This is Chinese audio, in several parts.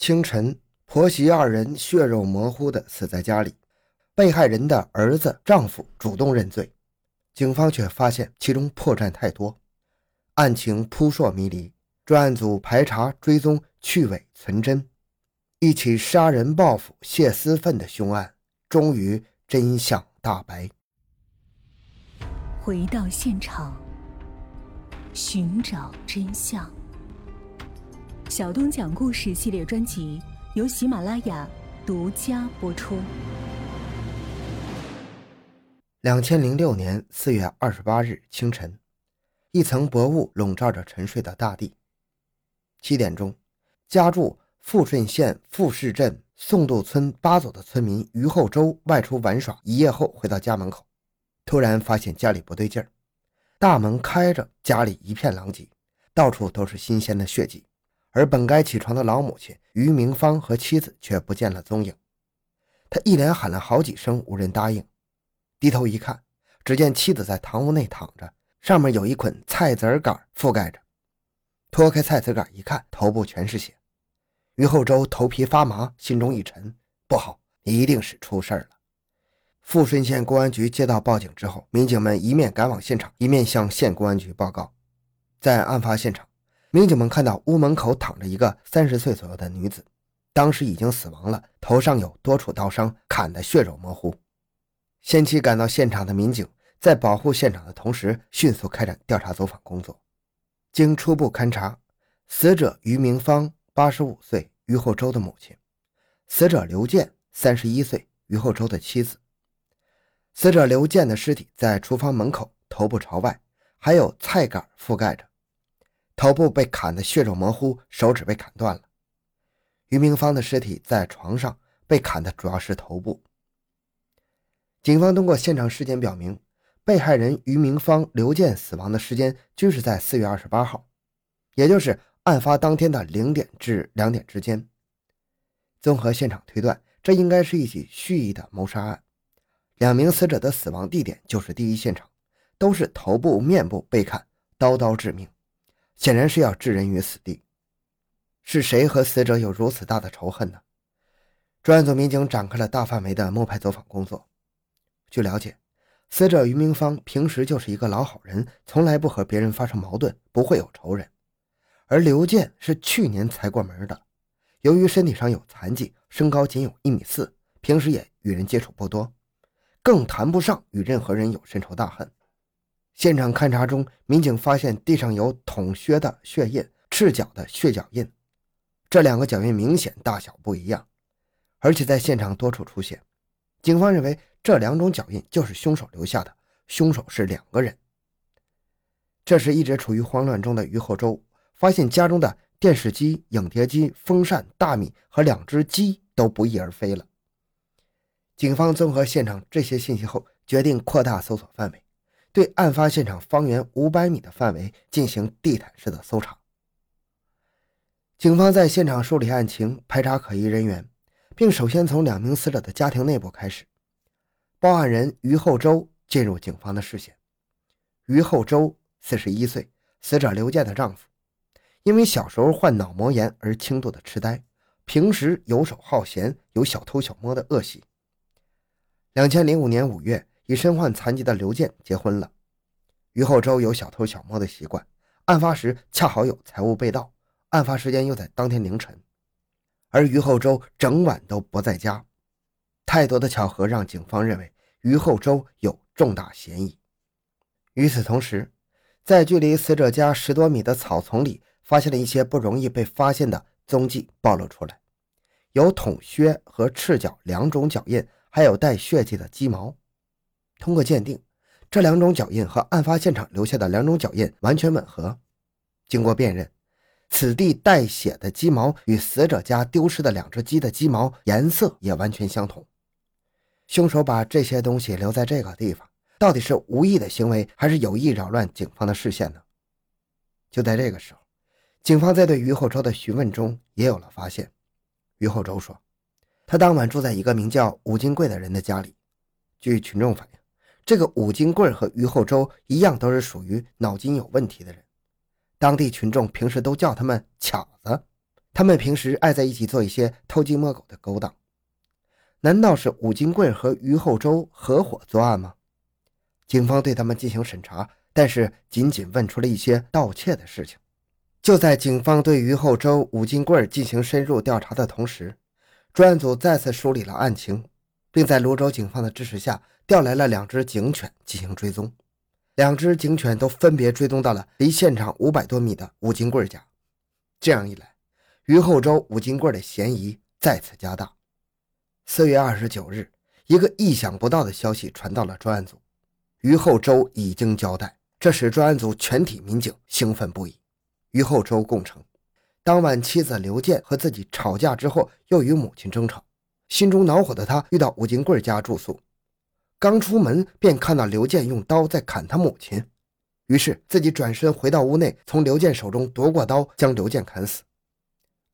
清晨，婆媳二人血肉模糊的死在家里，被害人的儿子、丈夫主动认罪，警方却发现其中破绽太多，案情扑朔迷离。专案组排查追踪，去伪存真，一起杀人报复、泄私愤的凶案，终于真相大白。回到现场，寻找真相。小东讲故事系列专辑由喜马拉雅独家播出。两千零六年四月二十八日清晨，一层薄雾笼罩着沉睡的大地。七点钟，家住富顺县富市镇宋渡村八组的村民于厚洲外出玩耍一夜后回到家门口，突然发现家里不对劲儿，大门开着，家里一片狼藉，到处都是新鲜的血迹，而本该起床的老母亲于明芳和妻子却不见了踪影。他一连喊了好几声，无人答应，低头一看，只见妻子在堂屋内躺着，上面有一捆菜籽杆覆盖着。脱开菜籽杆一看，头部全是血。于厚洲头皮发麻，心中一沉，不好，一定是出事了。富顺县公安局接到报警之后，民警们一面赶往现场，一面向县公安局报告。在案发现场，民警们看到屋门口躺着一个三十岁左右的女子，当时已经死亡了，头上有多处刀伤，砍得血肉模糊。先期赶到现场的民警在保护现场的同时，迅速开展调查走访工作。经初步勘查，死者于明芳，八十五岁，于厚洲的母亲；死者刘建，三十一岁，于厚洲的妻子。死者刘建的尸体在厨房门口，头部朝外，还有菜杆覆盖着，头部被砍得血肉模糊，手指被砍断了。于明芳的尸体在床上，被砍的主要是头部。警方通过现场尸检表明。被害人于明芳、刘健死亡的时间均是在四月二十八号，也就是案发当天的零点至两点之间。综合现场推断，这应该是一起蓄意的谋杀案。两名死者的死亡地点就是第一现场，都是头部、面部被砍，刀刀致命，显然是要置人于死地。是谁和死者有如此大的仇恨呢？专案组民警展开了大范围的摸排走访工作。据了解。死者于明芳平时就是一个老好人，从来不和别人发生矛盾，不会有仇人。而刘健是去年才过门的，由于身体上有残疾，身高仅有一米四，平时也与人接触不多，更谈不上与任何人有深仇大恨。现场勘查中，民警发现地上有捅靴的血印、赤脚的血脚印，这两个脚印明显大小不一样，而且在现场多处出现。警方认为。这两种脚印就是凶手留下的，凶手是两个人。这时，一直处于慌乱中的于厚洲发现家中的电视机、影碟机、风扇、大米和两只鸡都不翼而飞了。警方综合现场这些信息后，决定扩大搜索范围，对案发现场方圆五百米的范围进行地毯式的搜查。警方在现场梳理案情，排查可疑人员，并首先从两名死者的家庭内部开始。报案人于厚洲进入警方的视线。于厚洲，四十一岁，死者刘健的丈夫，因为小时候患脑膜炎而轻度的痴呆，平时游手好闲，有小偷小摸的恶习。两千零五年五月，与身患残疾的刘健结婚了。于厚洲有小偷小摸的习惯，案发时恰好有财物被盗，案发时间又在当天凌晨，而于厚洲整晚都不在家。太多的巧合让警方认为于厚洲有重大嫌疑。与此同时，在距离死者家十多米的草丛里，发现了一些不容易被发现的踪迹暴露出来，有筒靴和赤脚两种脚印，还有带血迹的鸡毛。通过鉴定，这两种脚印和案发现场留下的两种脚印完全吻合。经过辨认。此地带血的鸡毛与死者家丢失的两只鸡的鸡毛颜色也完全相同。凶手把这些东西留在这个地方，到底是无意的行为，还是有意扰乱警方的视线呢？就在这个时候，警方在对于厚洲的询问中也有了发现。于厚洲说，他当晚住在一个名叫武金贵的人的家里。据群众反映，这个武金贵和于厚洲一样，都是属于脑筋有问题的人。当地群众平时都叫他们“巧子”，他们平时爱在一起做一些偷鸡摸狗的勾当。难道是武金贵和于厚洲合伙作案吗？警方对他们进行审查，但是仅仅问出了一些盗窃的事情。就在警方对于厚洲、武金贵进行深入调查的同时，专案组再次梳理了案情，并在泸州警方的支持下调来了两只警犬进行追踪。两只警犬都分别追踪到了离现场五百多米的吴金贵家。这样一来，于厚洲、吴金贵的嫌疑再次加大。四月二十九日，一个意想不到的消息传到了专案组：于厚洲已经交代，这使专案组全体民警兴奋不已。于厚洲供称，当晚妻子刘健和自己吵架之后，又与母亲争吵，心中恼火的他，遇到吴金贵家住宿，刚出门便看到刘健用刀在砍他母亲，于是自己转身回到屋内，从刘健手中夺过刀，将刘健砍死。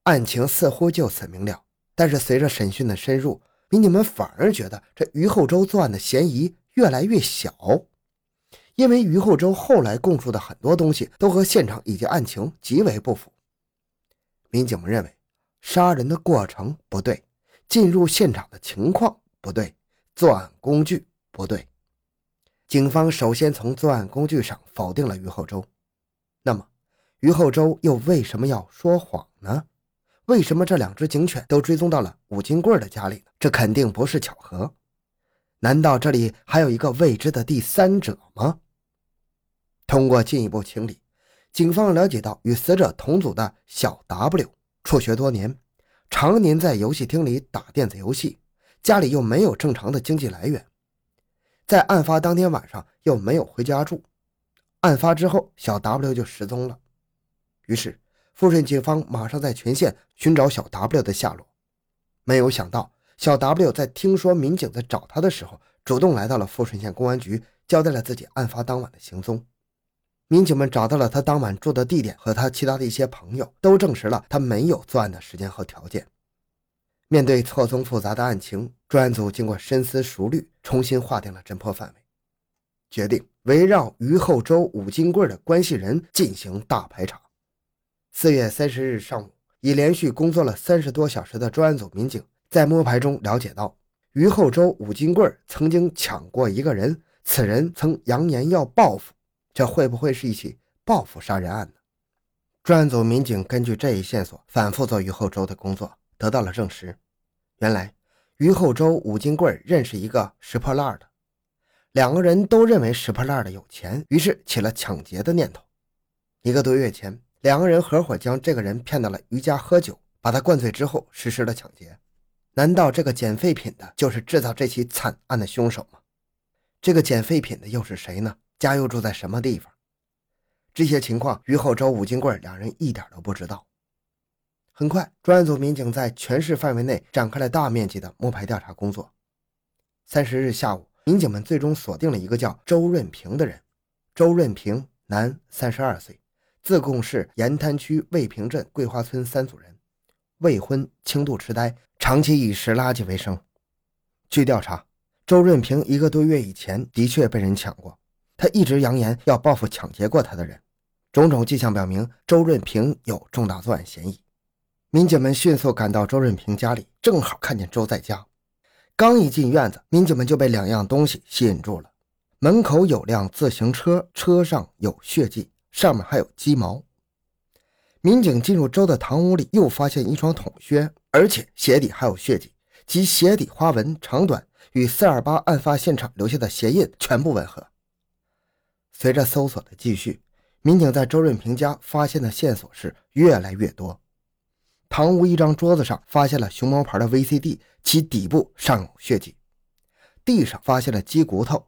案情似乎就此明了。但是随着审讯的深入，民警们反而觉得这于厚洲作案的嫌疑越来越小，因为于厚洲后来供述的很多东西都和现场以及案情极为不符。民警们认为，杀人的过程不对，进入现场的情况不对，作案工具不对。警方首先从作案工具上否定了于厚洲。那么，于厚洲又为什么要说谎呢？为什么这两只警犬都追踪到了武金贵的家里呢？这肯定不是巧合。难道这里还有一个未知的第三者吗？通过进一步清理，警方了解到与死者同组的小 W 辍学多年，常年在游戏厅里打电子游戏，家里又没有正常的经济来源，在案发当天晚上又没有回家住，案发之后小 W 就失踪了。于是。富顺警方马上在全县寻找小 W 的下落，没有想到小 W 在听说民警在找他的时候，主动来到了富顺县公安局，交代了自己案发当晚的行踪。民警们找到了他当晚住的地点和他其他的一些朋友，都证实了他没有作案的时间和条件。面对错综复杂的案情，专案组经过深思熟虑，重新划定了侦破范围，决定围绕于厚洲、武金贵的关系人进行大排查。四月三十日上午，已连续工作了三十多小时的专案组民警在摸排中了解到，于厚洲武金贵曾经抢过一个人，此人曾扬言要报复，这会不会是一起报复杀人案呢？专案组民警根据这一线索，反复做于厚洲的工作，得到了证实。原来，于厚洲、武金贵认识一个拾破烂的，两个人都认为拾破烂的有钱，于是起了抢劫的念头。一个多月前。两个人合伙将这个人骗到了于家喝酒，把他灌醉之后实施了抢劫。难道这个捡废品的就是制造这起惨案的凶手吗？这个捡废品的又是谁呢？家又住在什么地方？这些情况，于厚洲、武金贵两人一点都不知道。很快，专案组民警在全市范围内展开了大面积的摸排调查工作。三十日下午，民警们最终锁定了一个叫周润平的人。周润平，男，三十二岁。自贡市盐滩区魏平镇桂花村三组人，未婚，轻度痴呆，长期以拾垃圾为生。据调查，周润平一个多月以前的确被人抢过，他一直扬言要报复抢劫过他的人。种种迹象表明，周润平有重大作案嫌疑。民警们迅速赶到周润平家里，正好看见周在家。刚一进院子，民警们就被两样东西吸引住了：门口有辆自行车，车上有血迹。上面还有鸡毛。民警进入周的堂屋里，又发现一双筒靴，而且鞋底还有血迹，其鞋底花纹长短与四二八案发现场留下的鞋印全部吻合。随着搜索的继续，民警在周润平家发现的线索是越来越多。堂屋一张桌子上发现了熊猫牌的 VCD，其底部尚有血迹。地上发现了鸡骨头，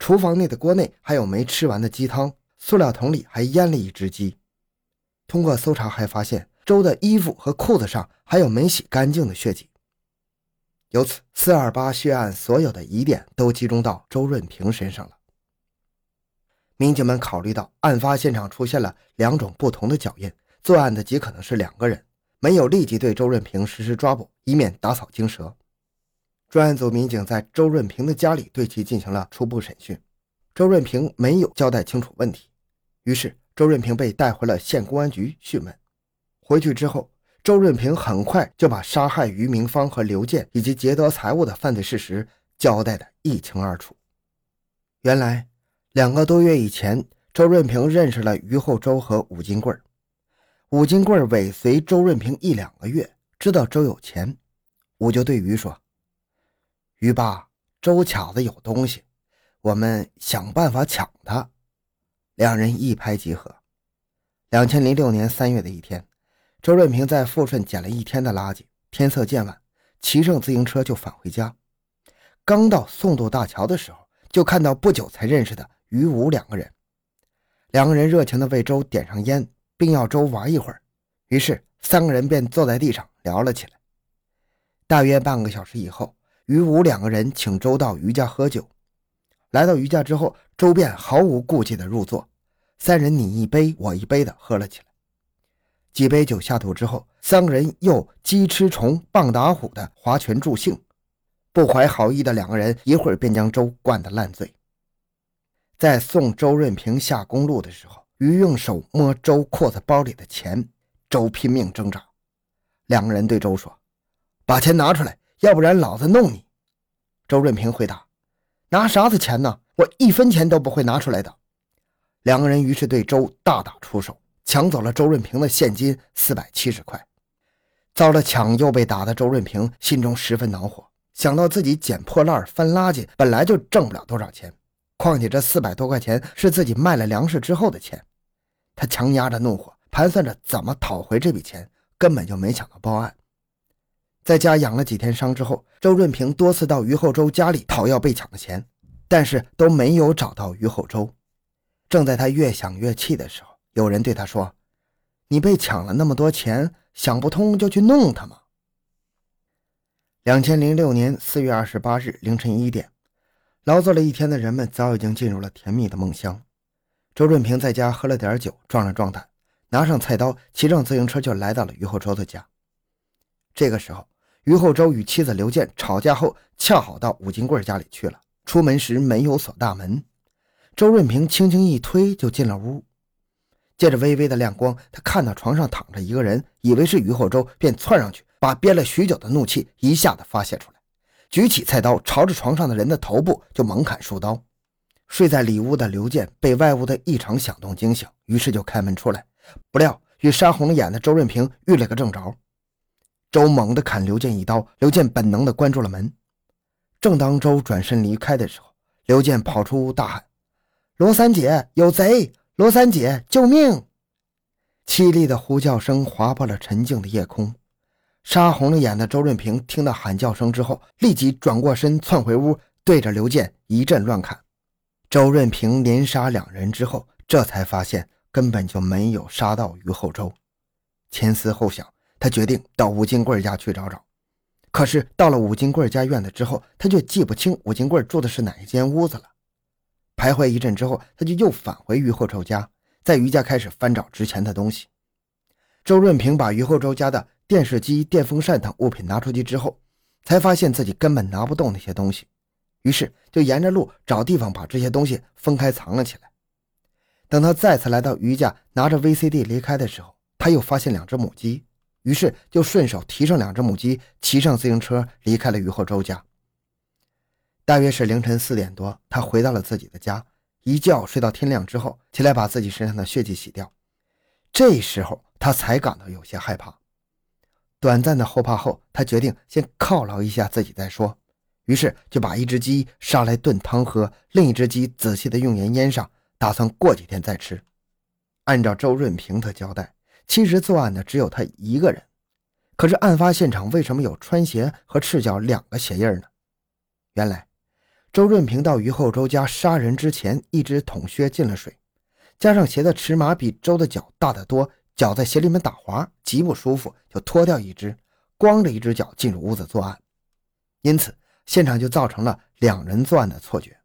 厨房内的锅内还有没吃完的鸡汤。塑料桶里还腌了一只鸡。通过搜查，还发现周的衣服和裤子上还有没洗干净的血迹。由此，四二八血案所有的疑点都集中到周润平身上了。民警们考虑到案发现场出现了两种不同的脚印，作案的极可能是两个人，没有立即对周润平实施抓捕，以免打草惊蛇。专案组民警在周润平的家里对其进行了初步审讯，周润平没有交代清楚问题。于是，周润平被带回了县公安局讯问。回去之后，周润平很快就把杀害于明芳和刘健以及劫夺财物的犯罪事实交代的一清二楚。原来，两个多月以前，周润平认识了于厚周和武金贵。武金贵尾随周润平一两个月，知道周有钱，我就对于说：“于爸，周卡子有东西，我们想办法抢他。”两人一拍即合。两千零六年三月的一天。周润平在富顺捡了一天的垃圾，天色渐晚，骑上自行车就返回家。刚到宋渡大桥的时候，就看到不久才认识的于武两个人。两个人热情地为周点上烟，并要周玩一会儿。于是三个人便坐在地上聊了起来。大约半个小时以后，于武两个人请周到于家喝酒。来到于家之后，周便毫无顾忌地入座，三人你一杯我一杯地喝了起来。几杯酒下肚之后，三个人又鸡吃虫、棒打虎的划拳助兴。不怀好意的两个人一会儿便将周灌得烂醉。在送周润平下公路的时候，于用手摸周裤子包里的钱，周拼命挣扎。两个人对周说：“把钱拿出来，要不然老子弄你。”周润平回答：“拿啥子钱呢？我一分钱都不会拿出来的。”两个人于是对周大打出手。抢走了周润平的现金四百七十块，遭了抢又被打的周润平心中十分恼火，想到自己捡破烂翻垃圾本来就挣不了多少钱，况且这四百多块钱是自己卖了粮食之后的钱，他强压着怒火，盘算着怎么讨回这笔钱，根本就没想到报案。在家养了几天伤之后，周润平多次到于厚洲家里讨要被抢的钱，但是都没有找到于厚洲。正在他越想越气的时候。有人对他说：“你被抢了那么多钱，想不通就去弄他吗？”两千零六年四月二十八日凌晨一点，劳作了一天的人们早已经进入了甜蜜的梦乡。周润平在家喝了点酒，壮了壮胆，拿上菜刀，骑上自行车就来到了于厚洲的家。这个时候，于厚洲与妻子刘健吵架后，恰好到武金贵家里去了。出门时没有锁大门，周润平轻轻一推就进了屋。借着微微的亮光，他看到床上躺着一个人，以为是于厚洲，便窜上去，把憋了许久的怒气一下子发泄出来，举起菜刀，朝着床上的人的头部就猛砍数刀。睡在里屋的刘健被外屋的异常响动惊醒，于是就开门出来，不料与杀红了眼的周润平遇了个正着。周猛地砍刘健一刀，刘健本能地关住了门。正当周转身离开的时候，刘健跑出屋大喊：“罗三姐，有贼！”罗三姐，救命！凄厉的呼叫声划破了沉静的夜空。杀红了眼的周润平听到喊叫声之后，立即转过身窜回屋，对着刘健一阵乱砍。周润平连杀两人之后，这才发现根本就没有杀到于厚洲。前思后想，他决定到吴金贵家去找找。可是到了吴金贵家院子之后，他却记不清吴金贵住的是哪一间屋子了。徘徊一阵之后，他就又返回于厚洲家，在于家开始翻找值钱的东西。周润平把于厚洲家的电视机、电风扇等物品拿出去之后，才发现自己根本拿不动那些东西，于是就沿着路找地方把这些东西分开藏了起来。等他再次来到于家，拿着 VCD 离开的时候，他又发现两只母鸡，于是就顺手提上两只母鸡，骑上自行车离开了于厚周家。大约是凌晨四点多，他回到了自己的家，一觉睡到天亮之后，起来把自己身上的血迹洗掉。这时候他才感到有些害怕。短暂的后怕后，他决定先犒劳一下自己再说，于是就把一只鸡杀来炖汤喝，另一只鸡仔细的用盐腌上，打算过几天再吃。按照周润平的交代，其实作案的只有他一个人。可是案发现场为什么有穿鞋和赤脚两个鞋印呢？原来。周润平到于厚洲家杀人之前，一只筒靴进了水，加上鞋的尺码比周的脚大得多，脚在鞋里面打滑，极不舒服，就脱掉一只，光着一只脚进入屋子作案，因此现场就造成了两人作案的错觉。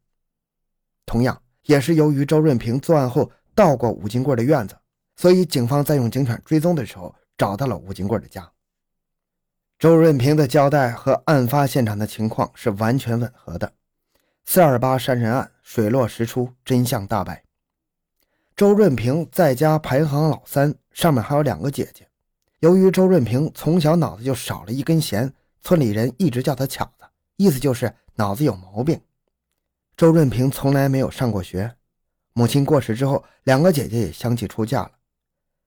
同样，也是由于周润平作案后到过武金贵的院子，所以警方在用警犬追踪的时候找到了武金贵的家。周润平的交代和案发现场的情况是完全吻合的。四二八杀人案水落石出，真相大白。周润平在家排行老三，上面还有两个姐姐。由于周润平从小脑子就少了一根弦，村里人一直叫他巧子，意思就是脑子有毛病。周润平从来没有上过学，母亲过世之后，两个姐姐也相继出嫁了。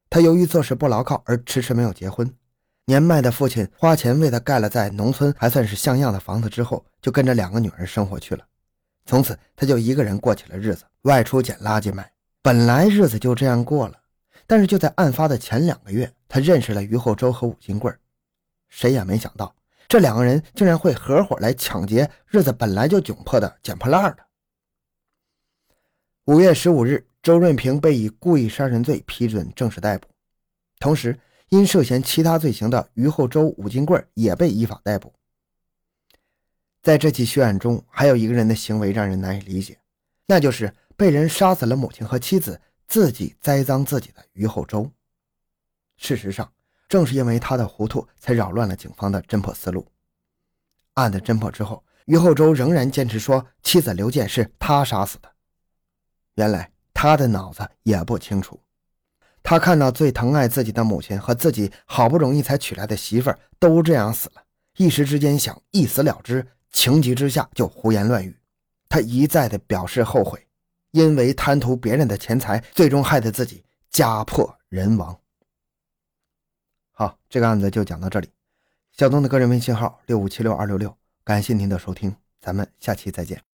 他由于做事不牢靠而迟迟没有结婚。年迈的父亲花钱为他盖了在农村还算是像样的房子之后，就跟着两个女儿生活去了。从此他就一个人过起了日子，外出捡垃圾卖。本来日子就这样过了。但是就在案发的前两个月，他认识了于厚洲和武金贵谁也没想到，这两个人竟然会合伙来抢劫日子本来就窘迫的捡破烂的。五月十五日，周润平被以故意杀人罪批准正式逮捕，同时因涉嫌其他罪行的于厚洲、武金贵也被依法逮捕。在这起血案中，还有一个人的行为让人难以理解，那就是被人杀死了母亲和妻子。自己栽赃自己的于厚洲，事实上，正是因为他的糊涂，才扰乱了警方的侦破思路。案子侦破之后，于厚洲仍然坚持说妻子刘健是他杀死的。原来他的脑子也不清楚，他看到最疼爱自己的母亲和自己好不容易才娶来的媳妇儿都这样死了，一时之间想一死了之，情急之下就胡言乱语。他一再的表示后悔。因为贪图别人的钱财，最终害得自己家破人亡。好，这个案子就讲到这里。小东的个人微信号六五七六二六六，感谢您的收听，咱们下期再见。